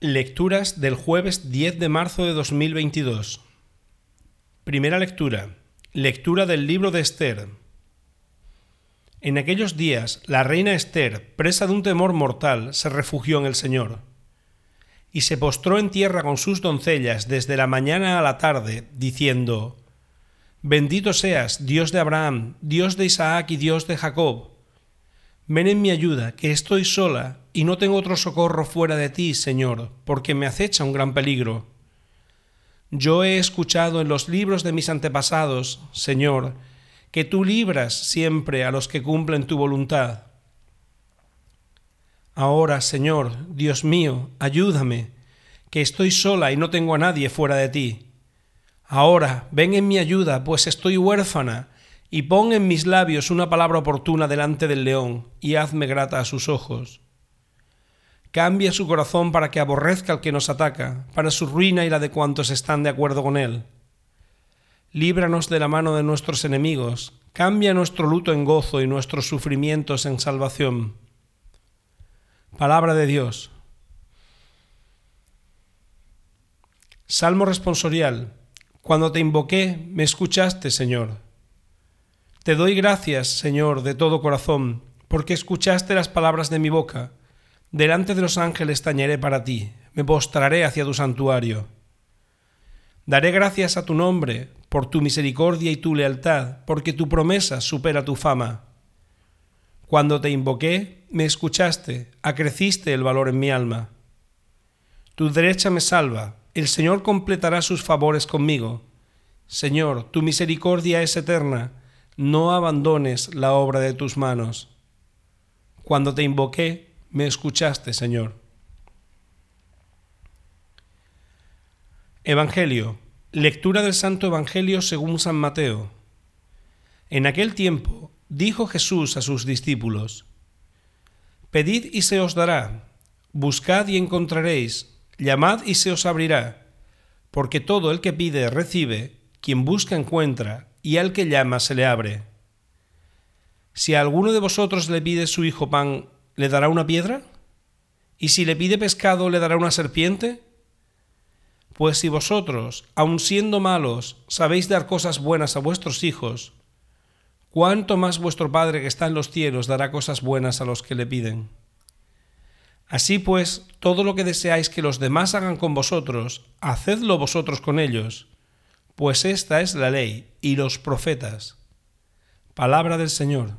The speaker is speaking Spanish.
Lecturas del jueves 10 de marzo de 2022. Primera lectura. Lectura del libro de Esther. En aquellos días, la reina Esther, presa de un temor mortal, se refugió en el Señor. Y se postró en tierra con sus doncellas desde la mañana a la tarde, diciendo, Bendito seas, Dios de Abraham, Dios de Isaac y Dios de Jacob. Ven en mi ayuda, que estoy sola y no tengo otro socorro fuera de ti, Señor, porque me acecha un gran peligro. Yo he escuchado en los libros de mis antepasados, Señor, que tú libras siempre a los que cumplen tu voluntad. Ahora, Señor, Dios mío, ayúdame, que estoy sola y no tengo a nadie fuera de ti. Ahora, ven en mi ayuda, pues estoy huérfana, y pon en mis labios una palabra oportuna delante del león, y hazme grata a sus ojos. Cambia su corazón para que aborrezca al que nos ataca, para su ruina y la de cuantos están de acuerdo con él. Líbranos de la mano de nuestros enemigos, cambia nuestro luto en gozo y nuestros sufrimientos en salvación. Palabra de Dios. Salmo responsorial. Cuando te invoqué, me escuchaste, Señor. Te doy gracias, Señor, de todo corazón, porque escuchaste las palabras de mi boca. Delante de los ángeles tañeré para ti, me postraré hacia tu santuario. Daré gracias a tu nombre, por tu misericordia y tu lealtad, porque tu promesa supera tu fama. Cuando te invoqué, me escuchaste, acreciste el valor en mi alma. Tu derecha me salva, el Señor completará sus favores conmigo. Señor, tu misericordia es eterna, no abandones la obra de tus manos. Cuando te invoqué, me escuchaste, Señor. Evangelio. Lectura del Santo Evangelio según San Mateo. En aquel tiempo dijo Jesús a sus discípulos, Pedid y se os dará, buscad y encontraréis, Llamad y se os abrirá, porque todo el que pide recibe, quien busca encuentra, y al que llama se le abre. Si a alguno de vosotros le pide su hijo pan, ¿le dará una piedra? ¿Y si le pide pescado, le dará una serpiente? Pues si vosotros, aun siendo malos, sabéis dar cosas buenas a vuestros hijos, ¿cuánto más vuestro Padre que está en los cielos dará cosas buenas a los que le piden? Así pues, todo lo que deseáis que los demás hagan con vosotros, hacedlo vosotros con ellos, pues esta es la ley y los profetas. Palabra del Señor.